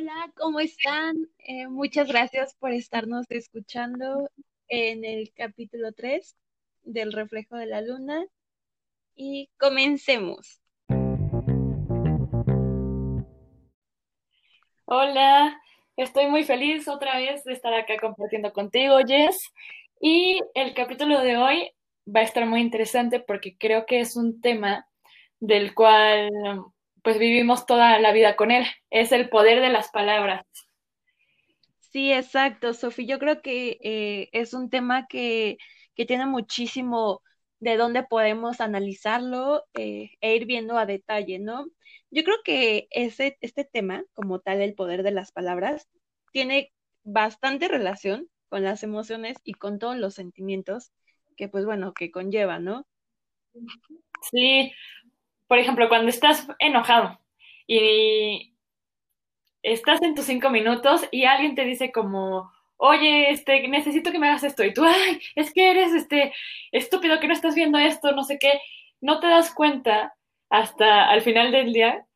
Hola, ¿cómo están? Eh, muchas gracias por estarnos escuchando en el capítulo 3 del reflejo de la luna y comencemos. Hola, estoy muy feliz otra vez de estar acá compartiendo contigo, Jess. Y el capítulo de hoy va a estar muy interesante porque creo que es un tema del cual pues vivimos toda la vida con él. Es el poder de las palabras. Sí, exacto, Sofi. Yo creo que eh, es un tema que, que, tiene muchísimo de dónde podemos analizarlo eh, e ir viendo a detalle, ¿no? Yo creo que ese, este tema, como tal, el poder de las palabras, tiene bastante relación con las emociones y con todos los sentimientos que, pues bueno, que conlleva, ¿no? Sí, por ejemplo, cuando estás enojado y estás en tus cinco minutos y alguien te dice como, oye, este, necesito que me hagas esto, y tú, ay, es que eres este estúpido que no estás viendo esto, no sé qué, no te das cuenta hasta al final del día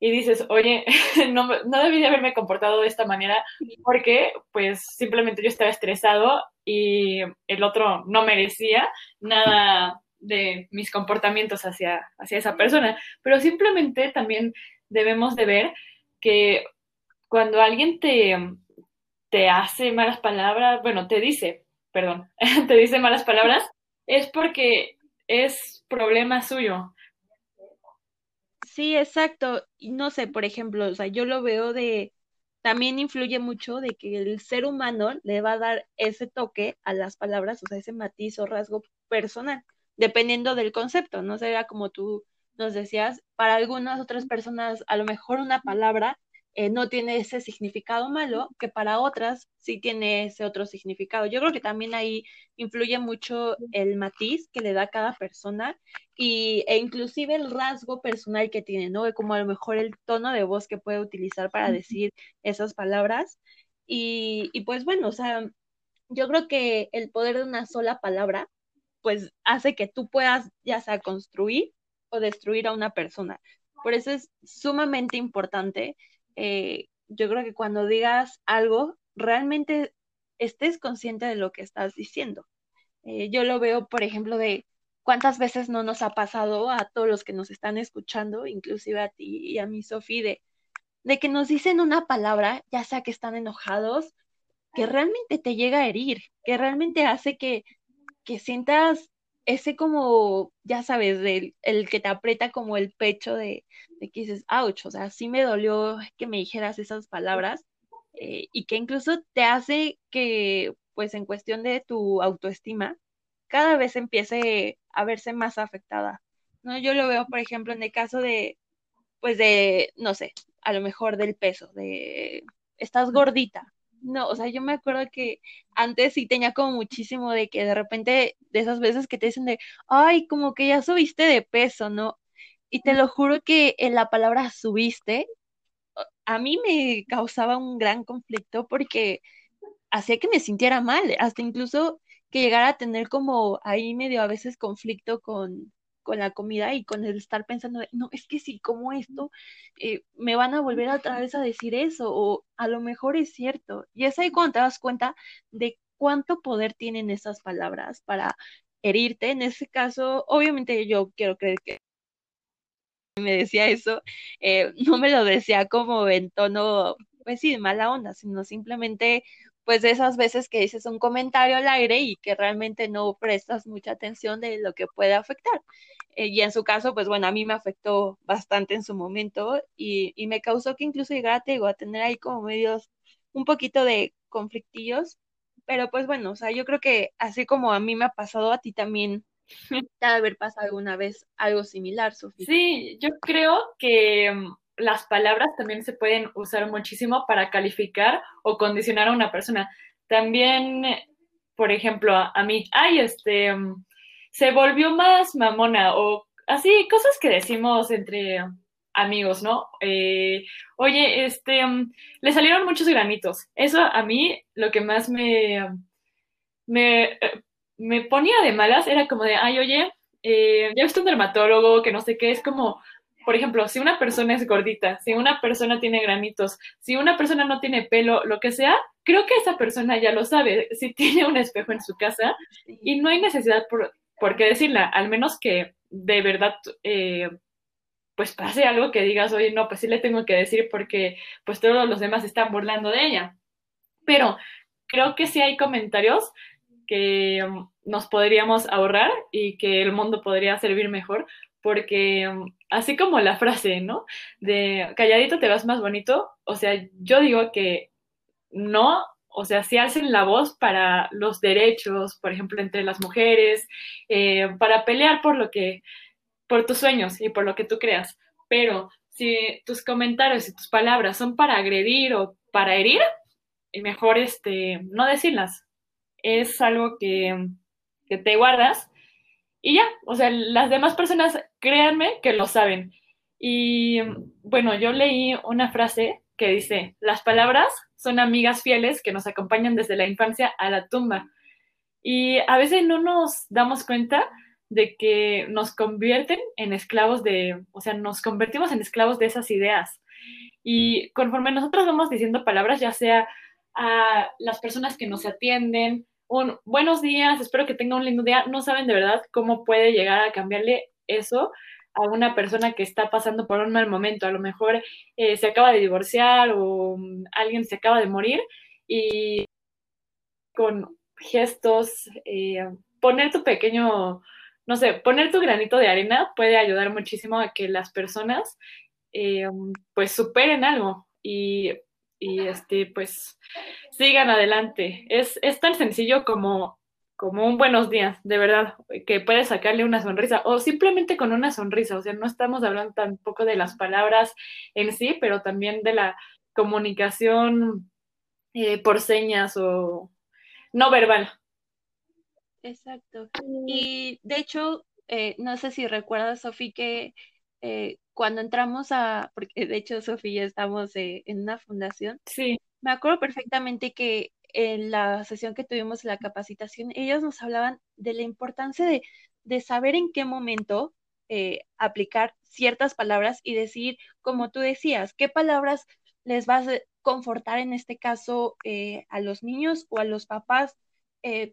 y dices, oye, no, no debí de haberme comportado de esta manera porque pues simplemente yo estaba estresado y el otro no merecía nada de mis comportamientos hacia, hacia esa persona, pero simplemente también debemos de ver que cuando alguien te, te hace malas palabras, bueno, te dice, perdón, te dice malas palabras, es porque es problema suyo. Sí, exacto. No sé, por ejemplo, o sea, yo lo veo de, también influye mucho de que el ser humano le va a dar ese toque a las palabras, o sea, ese matiz o rasgo personal dependiendo del concepto, no sería como tú nos decías, para algunas otras personas a lo mejor una palabra eh, no tiene ese significado malo, que para otras sí tiene ese otro significado. Yo creo que también ahí influye mucho el matiz que le da cada persona y, e inclusive el rasgo personal que tiene, ¿no? Como a lo mejor el tono de voz que puede utilizar para decir esas palabras. Y, y pues bueno, o sea, yo creo que el poder de una sola palabra pues hace que tú puedas ya sea construir o destruir a una persona. Por eso es sumamente importante. Eh, yo creo que cuando digas algo, realmente estés consciente de lo que estás diciendo. Eh, yo lo veo, por ejemplo, de cuántas veces no nos ha pasado a todos los que nos están escuchando, inclusive a ti y a mi Sofía, de, de que nos dicen una palabra, ya sea que están enojados, que realmente te llega a herir, que realmente hace que que sientas ese como, ya sabes, del, el que te aprieta como el pecho de, de que dices, ouch, o sea, sí me dolió que me dijeras esas palabras eh, y que incluso te hace que, pues en cuestión de tu autoestima, cada vez empiece a verse más afectada. ¿no? Yo lo veo, por ejemplo, en el caso de, pues de, no sé, a lo mejor del peso, de, estás gordita, no, o sea, yo me acuerdo que antes sí tenía como muchísimo de que de repente, de esas veces que te dicen de, ay, como que ya subiste de peso, ¿no? Y te lo juro que en la palabra subiste, a mí me causaba un gran conflicto porque hacía que me sintiera mal, hasta incluso que llegara a tener como ahí medio a veces conflicto con, con la comida y con el estar pensando, no, es que si como esto, eh, me van a volver otra vez a decir eso, o a lo mejor es cierto. Y es ahí cuando te das cuenta de cuánto poder tienen esas palabras para herirte. En ese caso, obviamente yo quiero creer que me decía eso, eh, no me lo decía como en tono, pues sí, de mala onda, sino simplemente pues de esas veces que dices un comentario al aire y que realmente no prestas mucha atención de lo que puede afectar. Eh, y en su caso, pues bueno, a mí me afectó bastante en su momento y, y me causó que incluso llegara digo, a tener ahí como medios un poquito de conflictillos, pero pues bueno, o sea, yo creo que así como a mí me ha pasado, a ti también te ha de haber pasado alguna vez algo similar, Sofía. Sí, yo creo que mm, las palabras también se pueden usar muchísimo para calificar o condicionar a una persona. También, por ejemplo, a, mí, ay, este, mm, se volvió más mamona o así, cosas que decimos entre amigos, ¿no? Eh, oye, este, mm, le salieron muchos granitos. Eso a mí lo que más me, me, me ponía de malas era como de, ay, oye, eh, ya viste un dermatólogo que no sé qué, es como, por ejemplo, si una persona es gordita, si una persona tiene granitos, si una persona no tiene pelo, lo que sea, creo que esa persona ya lo sabe, si tiene un espejo en su casa y no hay necesidad por, por qué decirla, al menos que de verdad eh, pues pase algo que digas, oye, no, pues sí le tengo que decir porque pues todos los demás están burlando de ella. Pero creo que sí hay comentarios que um, nos podríamos ahorrar y que el mundo podría servir mejor, porque um, así como la frase, ¿no? De calladito te vas más bonito, o sea, yo digo que no, o sea, si hacen la voz para los derechos, por ejemplo, entre las mujeres, eh, para pelear por lo que por tus sueños y por lo que tú creas. Pero si tus comentarios y tus palabras son para agredir o para herir, mejor este, no decirlas. Es algo que, que te guardas y ya, o sea, las demás personas, créanme que lo saben. Y bueno, yo leí una frase que dice, las palabras son amigas fieles que nos acompañan desde la infancia a la tumba. Y a veces no nos damos cuenta de que nos convierten en esclavos de, o sea, nos convertimos en esclavos de esas ideas. Y conforme nosotros vamos diciendo palabras, ya sea a las personas que nos atienden, un buenos días, espero que tenga un lindo día, no saben de verdad cómo puede llegar a cambiarle eso a una persona que está pasando por un mal momento. A lo mejor eh, se acaba de divorciar o mm, alguien se acaba de morir y con gestos, eh, poner tu pequeño no sé, poner tu granito de arena puede ayudar muchísimo a que las personas eh, pues superen algo y, este, pues sigan adelante. Es, tan sencillo como, como un buenos días, de verdad, que puedes sacarle una sonrisa o simplemente con una sonrisa, o sea, no estamos hablando tampoco de las palabras en sí, pero también de la comunicación eh, por señas o no verbal. Exacto. Y de hecho, eh, no sé si recuerdas, Sofi, que eh, cuando entramos a, porque de hecho, Sofi, ya estamos eh, en una fundación. Sí. Me acuerdo perfectamente que en la sesión que tuvimos la capacitación, ellos nos hablaban de la importancia de, de saber en qué momento aplicar ciertas palabras y decir, como tú decías, qué palabras les vas a confortar en este caso a los niños o a los papás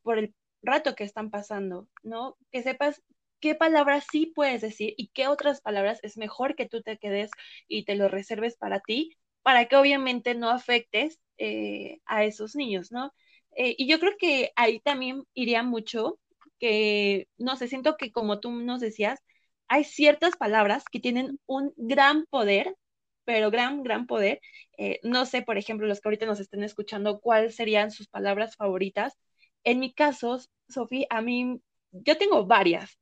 por el rato que están pasando, ¿no? Que sepas qué palabras sí puedes decir y qué otras palabras es mejor que tú te quedes y te lo reserves para ti, para que obviamente no afectes eh, a esos niños, ¿no? Eh, y yo creo que ahí también iría mucho que, no sé, siento que como tú nos decías, hay ciertas palabras que tienen un gran poder, pero gran, gran poder. Eh, no sé, por ejemplo, los que ahorita nos estén escuchando, cuáles serían sus palabras favoritas, en mi caso, Sofía, a mí, yo tengo varias.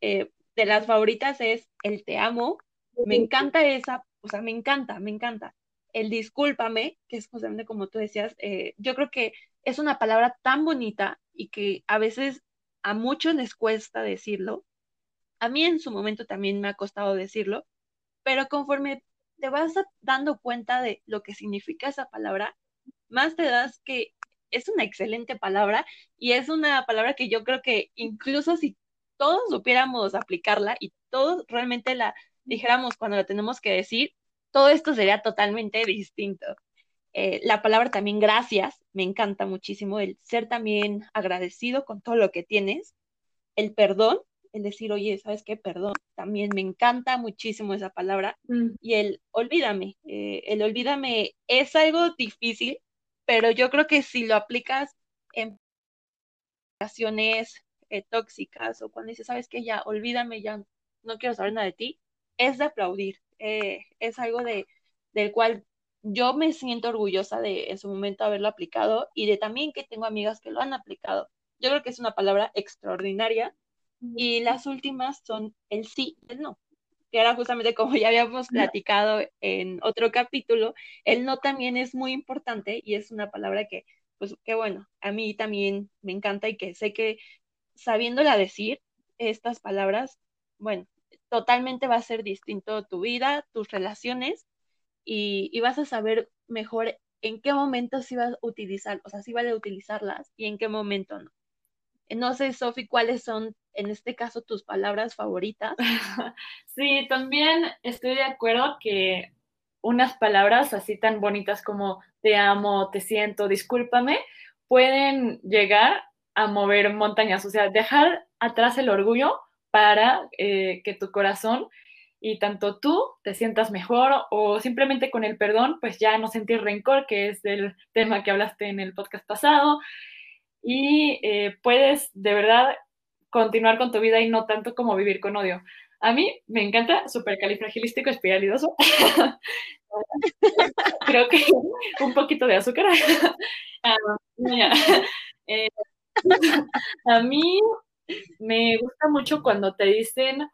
Eh, de las favoritas es el te amo, me encanta esa, o sea, me encanta, me encanta. El discúlpame, que es justamente como tú decías, eh, yo creo que es una palabra tan bonita y que a veces a muchos les cuesta decirlo. A mí en su momento también me ha costado decirlo, pero conforme te vas dando cuenta de lo que significa esa palabra, más te das que es una excelente palabra y es una palabra que yo creo que incluso si todos supiéramos aplicarla y todos realmente la dijéramos cuando la tenemos que decir, todo esto sería totalmente distinto. Eh, la palabra también gracias, me encanta muchísimo el ser también agradecido con todo lo que tienes. El perdón, el decir, oye, ¿sabes qué? Perdón, también me encanta muchísimo esa palabra. Mm. Y el olvídame, eh, el olvídame es algo difícil pero yo creo que si lo aplicas en relaciones eh, tóxicas o cuando dices, sabes que ya, olvídame, ya no quiero saber nada de ti, es de aplaudir. Eh, es algo de, del cual yo me siento orgullosa de en su momento haberlo aplicado y de también que tengo amigas que lo han aplicado. Yo creo que es una palabra extraordinaria y las últimas son el sí y el no que era justamente como ya habíamos platicado en otro capítulo, el no también es muy importante y es una palabra que, pues, que bueno, a mí también me encanta y que sé que sabiéndola decir, estas palabras, bueno, totalmente va a ser distinto tu vida, tus relaciones y, y vas a saber mejor en qué momento sí vas a utilizar, o sea, sí vale utilizarlas y en qué momento no. No sé, Sofi, cuáles son en este caso, tus palabras favoritas. Sí, también estoy de acuerdo que unas palabras así tan bonitas como te amo, te siento, discúlpame, pueden llegar a mover montañas, o sea, dejar atrás el orgullo para eh, que tu corazón y tanto tú te sientas mejor o simplemente con el perdón, pues ya no sentir rencor, que es del tema que hablaste en el podcast pasado, y eh, puedes de verdad continuar con tu vida y no tanto como vivir con odio. A mí me encanta supercalifragilístico espialidoso. Creo que un poquito de azúcar. Ah, eh, a mí me gusta mucho cuando te dicen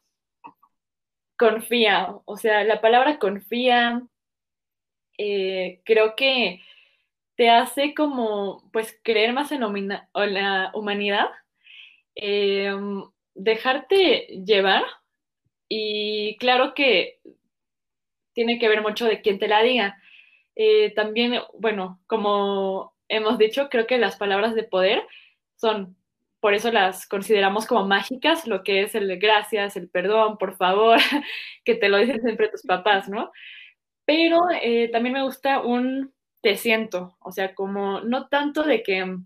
confía, o sea, la palabra confía, eh, creo que te hace como, pues, creer más en la humanidad, em, dejarte llevar y claro que tiene que ver mucho de quién te la diga. Eh, también, bueno, como hemos dicho, creo que las palabras de poder son por eso las consideramos como mágicas, lo que es el gracias, el perdón, por favor, que te lo dicen siempre tus papás, ¿no? Pero eh, también me gusta un te siento, o sea, como no tanto de que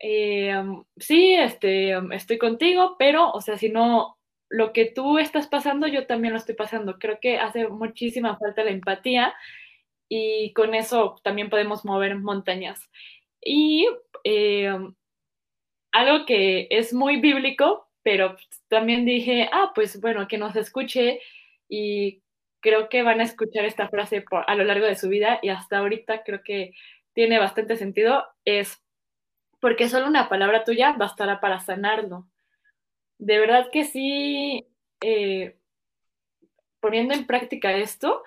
eh, sí, este, estoy contigo, pero, o sea, si no, lo que tú estás pasando, yo también lo estoy pasando. Creo que hace muchísima falta la empatía y con eso también podemos mover montañas. Y eh, algo que es muy bíblico, pero también dije, ah, pues bueno, que nos escuche y creo que van a escuchar esta frase a lo largo de su vida y hasta ahorita creo que tiene bastante sentido, es porque solo una palabra tuya bastará para sanarlo. De verdad que sí, eh, poniendo en práctica esto,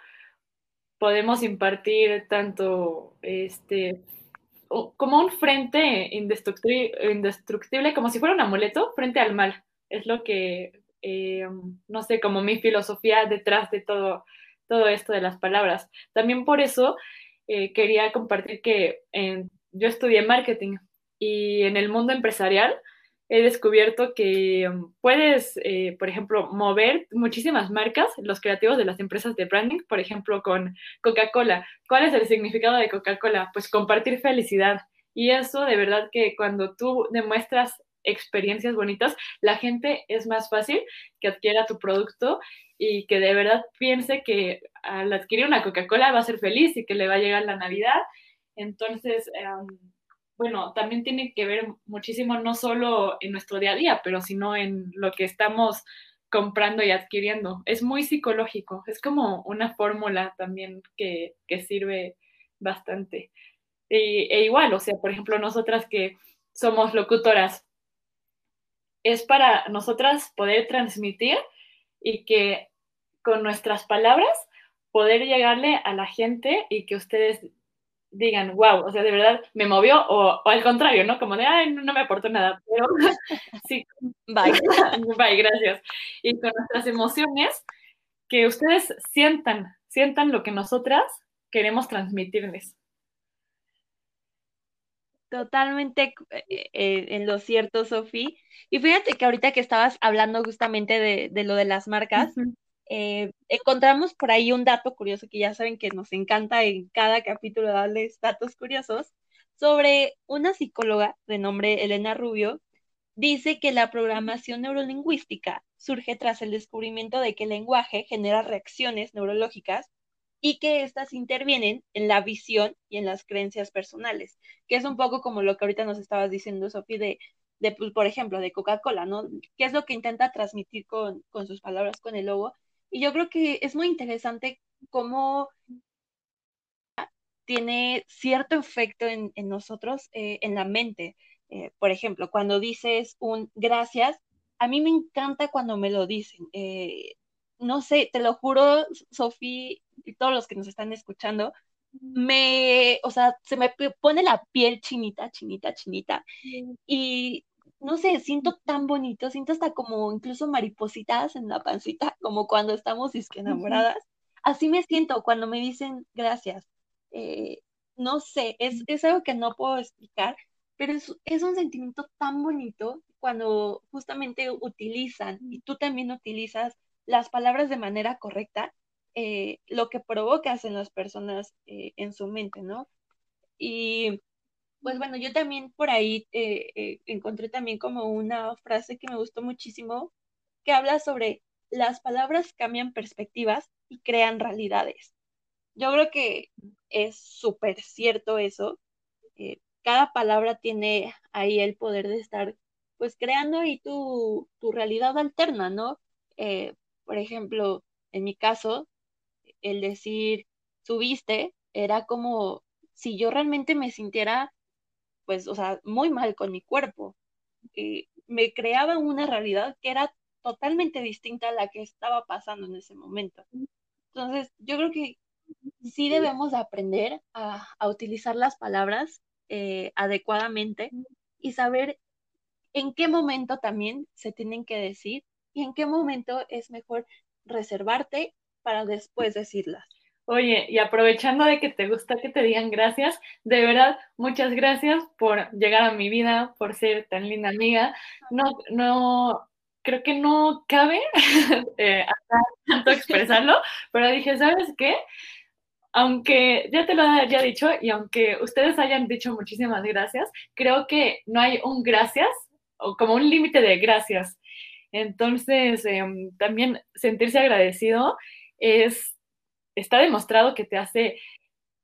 podemos impartir tanto este, como un frente indestructible, como si fuera un amuleto frente al mal. Es lo que, eh, no sé, como mi filosofía detrás de todo, todo esto de las palabras. También por eso eh, quería compartir que yo estudié marketing y en el mundo empresarial he descubierto que um, puedes, eh, por ejemplo, mover muchísimas marcas, los creativos de las empresas de branding, por ejemplo, con Coca-Cola. ¿Cuál es el significado de Coca-Cola? Pues compartir felicidad. Y eso de verdad que cuando tú demuestras experiencias bonitas, la gente es más fácil que adquiera tu producto y que de verdad piense que al adquirir una Coca-Cola va a ser feliz y que le va a llegar la Navidad. Entonces, um, bueno, también tiene que ver muchísimo no solo en nuestro día a día, pero sino en lo que estamos comprando y adquiriendo. Es muy psicológico, es como una fórmula también que, sirve bastante. e igual, o sea, por ejemplo, nosotras que somos locutoras, es para nosotras poder transmitir y que con nuestras palabras poder llegarle a la gente y que ustedes digan, wow, o sea, de verdad me movió, o, al contrario, ¿no? Como de, ay, no, me aportó nada, pero sí, bye, bye, gracias. Y con nuestras emociones, que ustedes sientan, sientan lo que nosotras queremos transmitirles. Totalmente eh, eh, en lo cierto, Sofi. Y fíjate que ahorita que estabas hablando justamente de, lo de las marcas, eh, encontramos por ahí un dato curioso que ya saben que nos encanta en cada capítulo darles datos curiosos sobre una psicóloga de nombre Elena Rubio. Dice que la programación neurolingüística surge tras el descubrimiento de que el lenguaje genera reacciones neurológicas y que éstas intervienen en la visión y en las creencias personales, que es un poco como lo que ahorita nos estabas diciendo, Sofi, de, de pues, por ejemplo, de Coca-Cola, ¿no? ¿Qué es lo que intenta transmitir con, con sus palabras, con el logo? Y yo creo que es muy interesante cómo tiene cierto efecto en, nosotros, eh, en la mente. Eh, por ejemplo, cuando dices un gracias, a mí me encanta cuando me lo dicen. Eh, no sé, te lo juro, Sofía y todos los que nos están escuchando, me, o sea, se me pone la piel chinita, chinita, chinita. Y no sé, siento tan bonito, siento hasta como incluso maripositas en la pancita, como cuando estamos enamoradas. Así me siento cuando me dicen gracias. Eh, no sé, es, es algo que no puedo explicar, pero es, es un sentimiento tan bonito cuando justamente utilizan y tú también utilizas las palabras de manera correcta, eh, lo que provocas en las personas eh, en su mente, ¿no? Y pues bueno, yo también por ahí eh, encontré también como una frase que me gustó muchísimo, que habla sobre las palabras cambian perspectivas y crean realidades. Yo creo que es súper cierto eso. cada palabra tiene ahí el poder de estar pues creando ahí tu, tu realidad alterna, ¿no? por ejemplo, en mi caso, el decir subiste era como si yo realmente me sintiera, pues, o sea, muy mal con mi cuerpo. Eh, me creaba una realidad que era totalmente distinta a la que estaba pasando en ese momento. Entonces, yo creo que sí debemos aprender a, utilizar las palabras eh, adecuadamente y saber en qué momento también se tienen que decir y en qué momento es mejor reservarte para después decirlas. Oye, y aprovechando de que te gusta que te digan gracias, de verdad, muchas gracias por llegar a mi vida, por ser tan linda amiga. No, no, creo que no cabe eh, tanto expresarlo, pero dije, ¿sabes qué? Aunque ya te lo haya dicho y aunque ustedes hayan dicho muchísimas gracias, creo que no hay un gracias o como un límite de gracias. Entonces, em, también sentirse agradecido es, está demostrado que te hace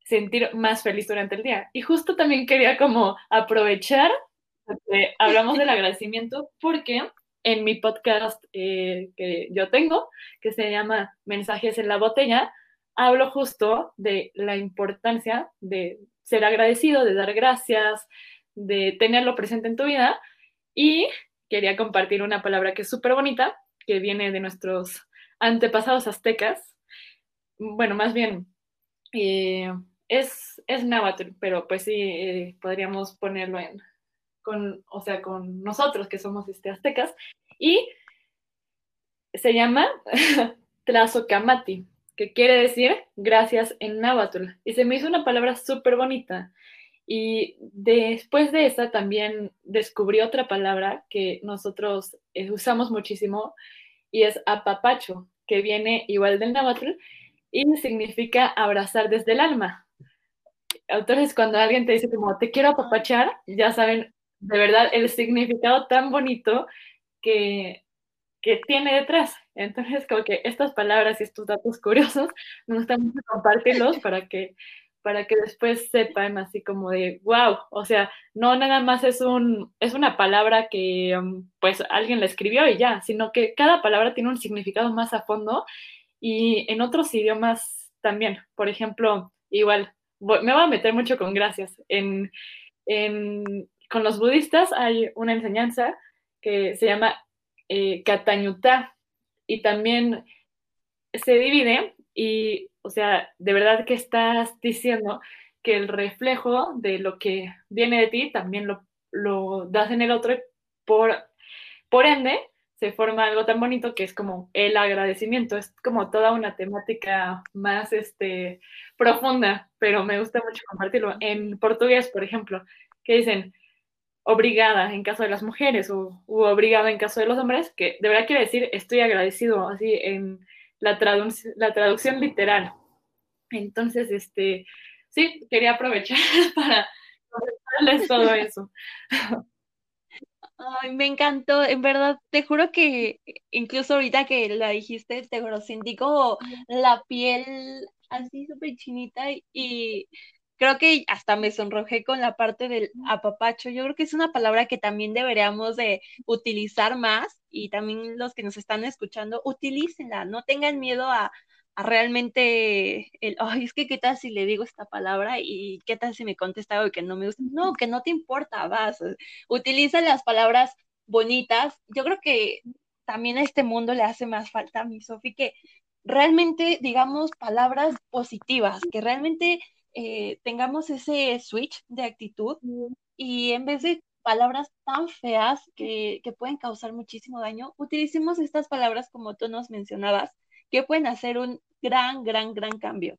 sentir más feliz durante el día. Y justo también quería como aprovechar que hablamos del agradecimiento porque en mi podcast eh, que yo tengo, que se llama Mensajes en la botella, hablo justo de la importancia de ser agradecido, de dar gracias, de tenerlo presente en tu vida y quería compartir una palabra que es súper bonita, que viene de nuestros antepasados aztecas. Bueno, más bien, eh, es, es náhuatl, pero pues sí, eh, podríamos ponerlo en, con, o sea, con nosotros que somos este, aztecas. Y se llama Tlazocamati, que quiere decir gracias en náhuatl. Y se me hizo una palabra súper bonita. Y después de esa también descubrí otra palabra que nosotros eh, usamos muchísimo y es apapacho, que viene igual del náhuatl y significa abrazar desde el alma. Entonces, cuando alguien te dice como te quiero apapachar, ya saben de verdad el significado tan bonito que, que tiene detrás. Entonces, como que estas palabras y estos datos curiosos, me gusta mucho compartirlos para que para que después sepan así como de, wow, o sea, no nada más es, un, es una palabra que um, pues alguien la escribió y ya, sino que cada palabra tiene un significado más a fondo y en otros idiomas también. Por ejemplo, igual, me voy a meter mucho con gracias. En, con los budistas hay una enseñanza que se llama eh, y también se divide y o sea, de verdad que estás diciendo que el reflejo de lo que viene de ti también lo, das en el otro por, por ende se forma algo tan bonito que es como el agradecimiento. Es como toda una temática más este, profunda, pero me gusta mucho compartirlo. En portugués, por ejemplo, que dicen obrigada en caso de las mujeres o obrigada en caso de los hombres, que de verdad quiere decir estoy agradecido, así en la, la traducción literal. Entonces, este, sí, quería aprovechar para contarles todo eso. Ay, me encantó, en verdad, te juro que incluso ahorita que la dijiste, te juro, sentí como la piel así súper chinita y creo que hasta me sonrojé con la parte del apapacho. Yo creo que es una palabra que también deberíamos de utilizar más y también los que nos están escuchando, utilícenla, no tengan miedo a, realmente el, ay, es que qué tal si le digo esta palabra y qué tal si me contesta algo que no me gusta. No, que no te importa, vas, utiliza las palabras bonitas. Yo creo que también a este mundo le hace más falta a mi Sofi que realmente digamos palabras positivas, que realmente eh, tengamos ese switch de actitud y en vez de palabras tan feas que, que, pueden causar muchísimo daño, utilicemos estas palabras como tú nos mencionabas, que pueden hacer un gran, gran, gran cambio.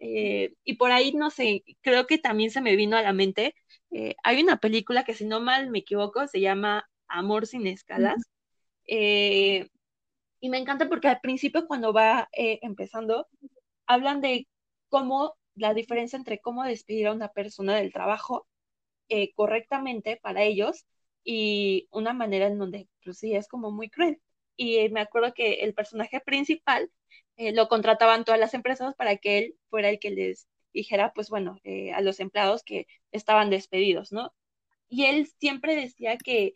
Eh, y por ahí, no sé, creo que también se me vino a la mente, eh, hay una película que si no mal me equivoco se llama Amor sin escalas. Eh, y me encanta porque al principio cuando va empezando, hablan de cómo la diferencia entre cómo despedir a una persona del trabajo correctamente para ellos y una manera en donde, pues sí, es como muy cruel. Y me acuerdo que el personaje principal eh, lo contrataban todas las empresas para que él fuera el que les dijera, pues bueno, eh, a los empleados que estaban despedidos, ¿no? Y él siempre decía que,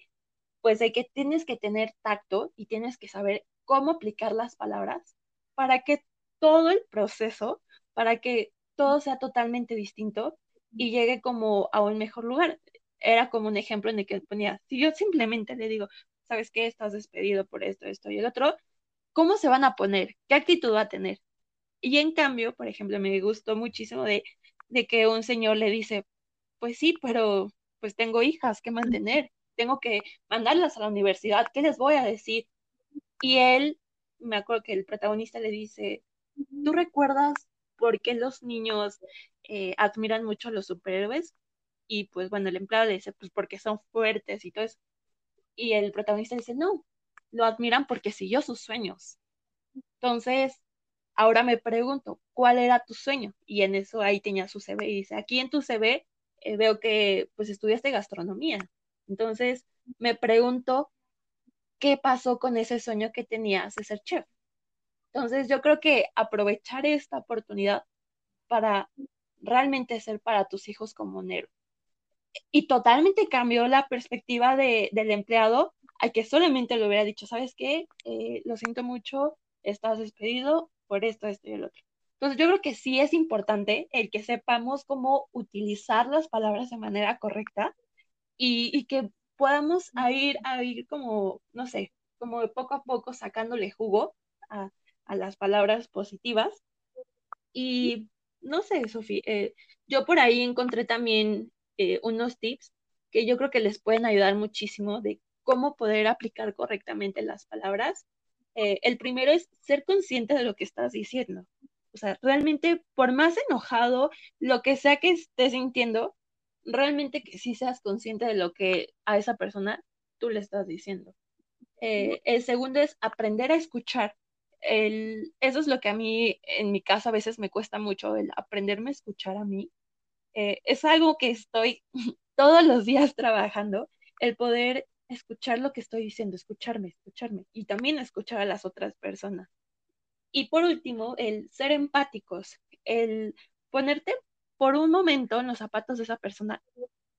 pues de que tienes que tener tacto y tienes que saber cómo aplicar las palabras para que todo el proceso, para que todo sea totalmente distinto y llegue como a un mejor lugar. Era como un ejemplo en el que ponía, si yo simplemente le digo, ¿sabes qué? Estás despedido por esto, esto y el otro, ¿cómo se van a poner? ¿Qué actitud va a tener? Y en cambio, por ejemplo, me gustó muchísimo de, que un señor le dice, pues sí, pero pues tengo hijas que mantener, tengo que mandarlas a la universidad, ¿qué les voy a decir? Y él, me acuerdo que el protagonista le dice, ¿tú recuerdas por qué los niños eh, admiran mucho a los superhéroes? Y pues bueno, el empleado le dice, pues porque son fuertes y todo eso. Y el protagonista dice, no, lo admiran porque siguió sus sueños. Entonces, ahora me pregunto, ¿cuál era tu sueño? Y en eso ahí tenía su CV y dice, aquí en tu CV eh, veo que pues estudiaste gastronomía. Entonces, me pregunto, ¿qué pasó con ese sueño que tenías de ser chef? Entonces, yo creo que aprovechar esta oportunidad para realmente ser para tus hijos como Nero. Y totalmente cambió la perspectiva de, del empleado a que solamente le hubiera dicho, ¿sabes qué? Eh, lo siento mucho, estás despedido por esto, esto y el otro. Entonces yo creo que sí es importante el que sepamos cómo utilizar las palabras de manera correcta y, que podamos ir, a ir como, no sé, como poco a poco sacándole jugo a, las palabras positivas. Y no sé, Sofía, eh, yo por ahí encontré también eh, unos tips que yo creo que les pueden ayudar muchísimo de cómo poder aplicar correctamente las palabras. Eh, el primero es ser consciente de lo que estás diciendo. O sea, realmente, por más enojado, lo que sea que estés sintiendo, realmente que sí seas consciente de lo que a esa persona tú le estás diciendo. Eh, el segundo es aprender a escuchar. El, eso es lo que a mí, en mi caso, a veces me cuesta mucho, el aprenderme a escuchar a mí. Eh, es algo que estoy todos los días trabajando, el poder escuchar lo que estoy diciendo, escucharme, escucharme y también escuchar a las otras personas. Y por último, el ser empáticos, el ponerte por un momento en los zapatos de esa persona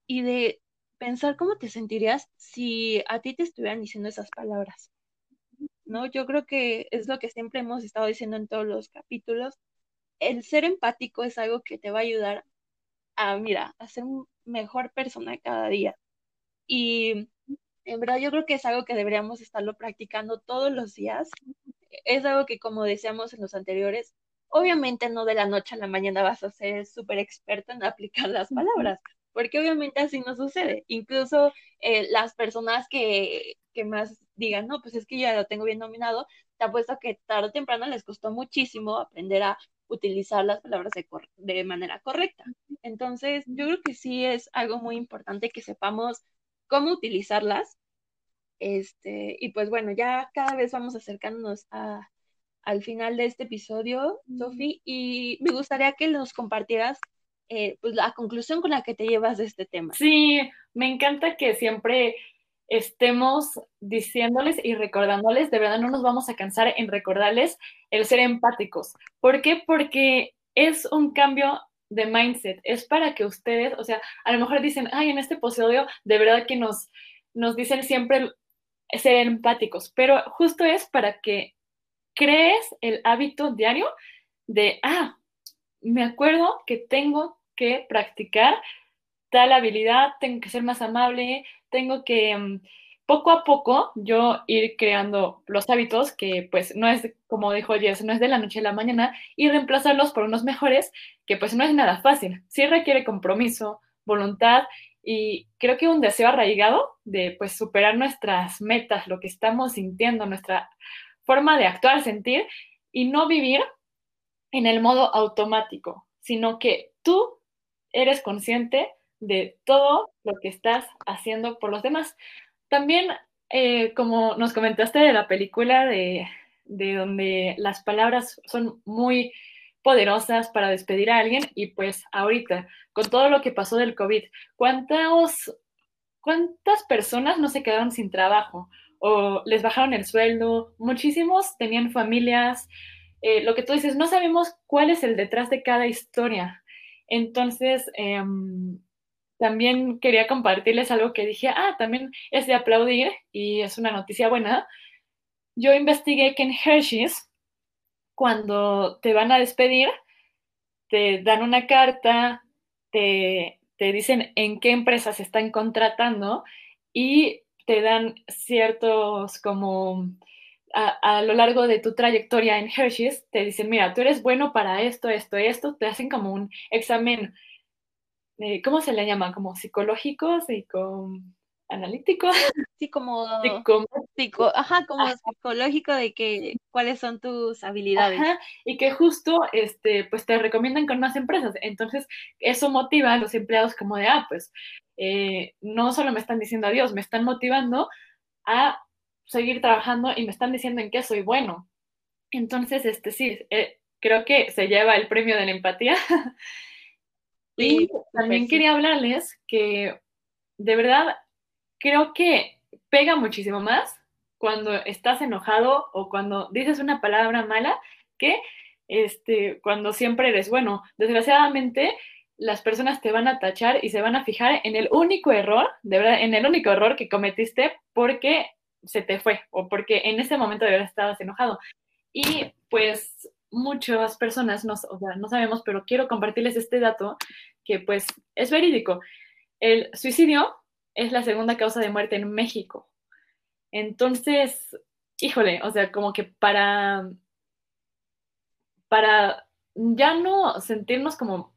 y de pensar cómo te sentirías si a ti te estuvieran diciendo esas palabras. ¿No? Yo creo que es lo que siempre hemos estado diciendo en todos los capítulos. El ser empático es algo que te va a ayudar a, mira, a ser un mejor persona cada día. Y en verdad yo creo que es algo que deberíamos estarlo practicando todos los días. Es algo que, como decíamos en los anteriores, obviamente no de la noche a la mañana vas a ser súper experto en aplicar las palabras, porque obviamente así no sucede. Incluso eh, las personas que, que más digan, no, pues es que ya lo tengo bien dominado, te apuesto que tarde o temprano les costó muchísimo aprender a utilizar las palabras de, de manera correcta. Entonces, yo creo que sí es algo muy importante que sepamos cómo utilizarlas. Este, y pues bueno, ya cada vez vamos acercándonos a, al final de este episodio, Sofi, y me gustaría que nos compartieras eh, pues la conclusión con la que te llevas de este tema. Sí, me encanta que siempre estemos diciéndoles y recordándoles, de verdad no nos vamos a cansar en recordarles el ser empáticos. ¿Por qué? Porque es un cambio de mindset, es para que ustedes, o sea, a lo mejor dicen, ay, en este episodio de verdad que nos, nos dicen siempre ser empáticos, pero justo es para que crees el hábito diario de, ah, me acuerdo que tengo que practicar tal habilidad, tengo que ser más amable, tengo que mm, poco a poco yo ir creando los hábitos que pues no es, como dijo Jess, no es de la noche a la mañana y reemplazarlos por unos mejores que pues no es nada fácil. Sí requiere compromiso, voluntad y creo que un deseo arraigado de pues superar nuestras metas, lo que estamos sintiendo, nuestra forma de actuar, sentir y no vivir en el modo automático, sino que tú eres consciente de todo lo que estás haciendo por los demás. También, eh, como nos comentaste de la película de, de donde las palabras son muy poderosas para despedir a alguien y pues ahorita, con todo lo que pasó del COVID, ¿cuántos, ¿cuántas personas no se quedaron sin trabajo o les bajaron el sueldo? Muchísimos tenían familias. Eh, lo que tú dices, no sabemos cuál es el detrás de cada historia. Entonces, eh, también quería compartirles algo que dije, ah, también es de aplaudir y es una noticia buena. Yo investigué que en Hershey's, cuando te van a despedir, te dan una carta, te, te dicen en qué empresas están contratando y te dan ciertos como a, a, lo largo de tu trayectoria en Hershey's, te dicen, mira, tú eres bueno para esto, esto, esto, te hacen como un examen eh, ¿cómo se le llama? Como psicológico, psicoanalítico. Sí, como psico, ajá, como psicológico de que cuáles son tus habilidades. Ajá, y que justo este, pues te recomiendan con más empresas. Entonces, eso motiva a los empleados como de, ah, pues eh, no solo me están diciendo adiós, me están motivando a seguir trabajando y me están diciendo en qué soy bueno. Entonces, este sí, eh, creo que se lleva el premio de la empatía. Y también quería hablarles que de verdad creo que pega muchísimo más cuando estás enojado o cuando dices una palabra mala que este, cuando siempre eres bueno. Desgraciadamente, las personas te van a tachar y se van a fijar en el único error, de verdad, en el único error que cometiste porque se te fue o porque en ese momento de verdad estabas enojado. Y pues muchas personas no, o sea, no sabemos, pero quiero compartirles este dato que pues es verídico. El suicidio es la segunda causa de muerte en México. Entonces, híjole, o sea, como que para, para ya no sentirnos como,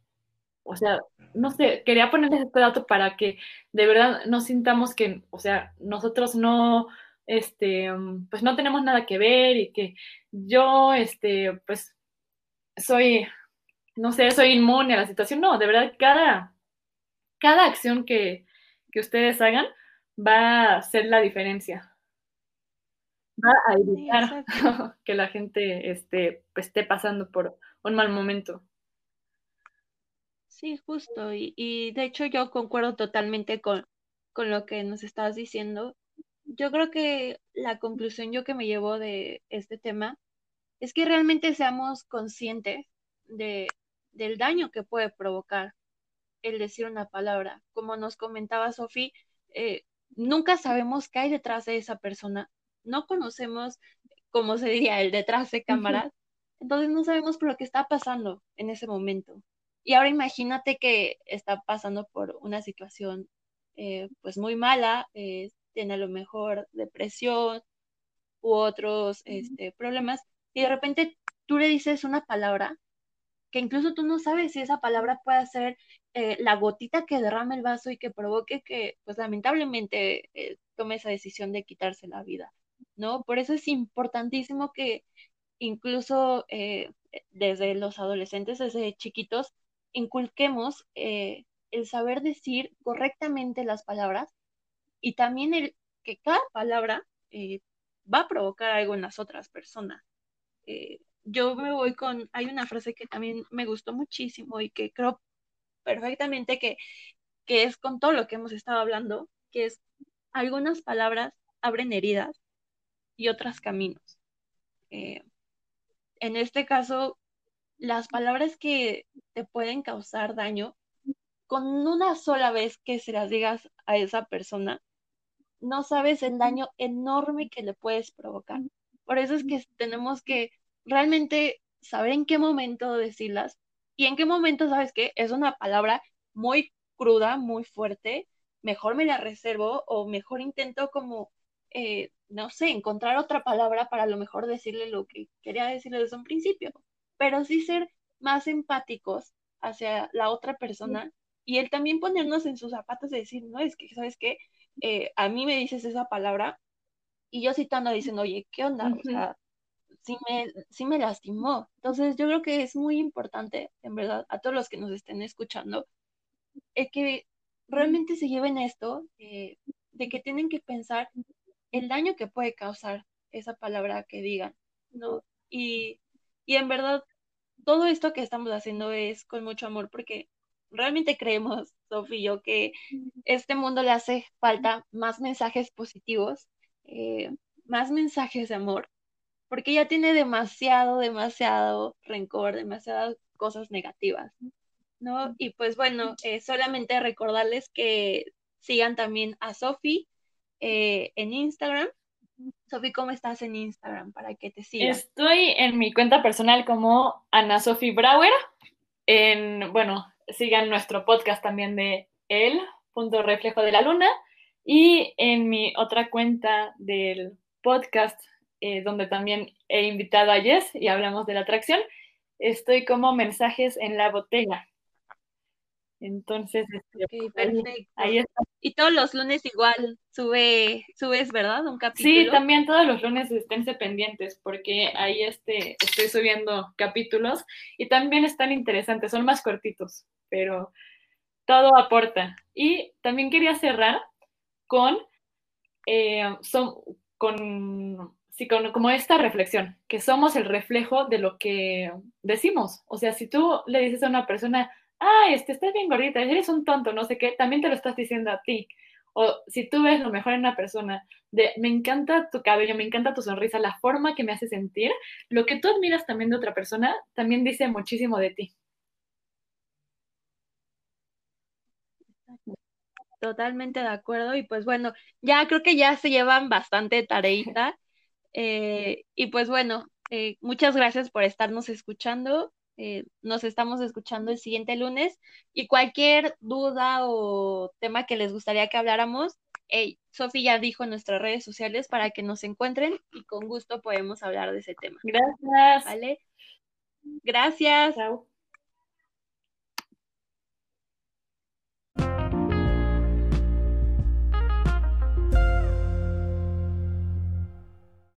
o sea, no sé, quería ponerles este dato para que de verdad no sintamos que, o sea, nosotros no, este, pues no tenemos nada que ver y que yo, este, pues soy, no sé, soy inmune a la situación. No, de verdad, cada, cada acción que, que ustedes hagan va a ser la diferencia. Va a evitar que la gente esté, pues, esté pasando por un mal momento. Sí, justo. Y, y de hecho yo concuerdo totalmente con, con lo que nos estabas diciendo yo creo que la conclusión yo que me llevo de este tema es que realmente seamos conscientes de, del daño que puede provocar el decir una palabra. Como nos comentaba Sofi, eh, nunca sabemos qué hay detrás de esa persona. No conocemos, como se diría, el detrás de cámaras. Entonces no sabemos por lo que está pasando en ese momento. Y ahora imagínate que está pasando por una situación eh, pues muy mala, eh, tiene a lo mejor depresión u otros este, problemas, y de repente tú le dices una palabra que incluso tú no sabes si esa palabra puede ser eh, la gotita que derrame el vaso y que provoque que, pues lamentablemente, eh, tome esa decisión de quitarse la vida, ¿no? Por eso es importantísimo que incluso eh, desde los adolescentes, desde chiquitos, inculquemos el saber decir correctamente las palabras y también el que cada palabra eh, va a provocar algo en las otras personas. Eh, yo me voy con, hay una frase que también me gustó muchísimo y que creo perfectamente que, que es con todo lo que hemos estado hablando, que es algunas palabras abren heridas y otras caminos. Eh, en este caso, las palabras que te pueden causar daño, con una sola vez que se las digas a esa persona, no sabes el daño enorme que le puedes provocar. Por eso es que tenemos que realmente saber en qué momento decirlas y en qué momento, ¿sabes qué? Es una palabra muy cruda, muy fuerte, mejor me la reservo o mejor intento como, eh, no sé, encontrar otra palabra para a lo mejor decirle lo que quería decirle desde un principio, pero sí ser más empáticos hacia la otra persona y él también ponernos en sus zapatos y decir, no, es que, ¿sabes qué? Eh, a mí me dices esa palabra y yo sí te ando diciendo, oye, ¿qué onda? O sea, sí me, sí me lastimó. Entonces yo creo que es muy importante, en verdad, a todos los que nos estén escuchando, es que realmente se lleven esto, eh, de que tienen que pensar el daño que puede causar esa palabra que digan, ¿no? Y, y en verdad, todo esto que estamos haciendo es con mucho amor porque realmente creemos, Sofía y yo, que este mundo le hace falta más mensajes positivos, eh, más mensajes de amor, porque ya tiene demasiado, demasiado rencor, demasiadas cosas negativas, ¿no? Y pues bueno, eh, solamente recordarles que sigan también a Sofi eh, en Instagram. Sofi, ¿cómo estás en Instagram para que te sigan? Estoy en mi cuenta personal como Ana Sofi Brauer. En, bueno, sigan nuestro podcast también de El punto reflejo de la luna. Y en mi otra cuenta del podcast, eh, donde también he invitado a Jess y hablamos de la atracción, estoy como mensajes en la botella. Entonces, este, perfecto. Ahí está. Y todos los lunes igual sube, subes, ¿verdad? Un capítulo. Sí, también todos los lunes esténse pendientes, porque ahí este, estoy subiendo capítulos y también están interesantes, son más cortitos, pero todo aporta. Y también quería cerrar con, eh, son, con, sí, con como esta reflexión, que somos el reflejo de lo que decimos. O sea, si tú le dices a una persona, ah, este, estás bien gordita, eres un tonto, no sé qué, también te lo estás diciendo a ti. O si tú ves lo mejor en una persona, de me encanta tu cabello, me encanta tu sonrisa, la forma que me hace sentir, lo que tú admiras también de otra persona, también dice muchísimo de ti. Totalmente de acuerdo. Y pues bueno, ya creo que ya se llevan bastante tareita. Eh, y pues bueno, eh, muchas gracias por estarnos escuchando. Eh, nos estamos escuchando el siguiente lunes y cualquier duda o tema que les gustaría que habláramos, hey, Sofía ya dijo en nuestras redes sociales para que nos encuentren y con gusto podemos hablar de ese tema. Gracias. ¿Vale? Gracias. Chao.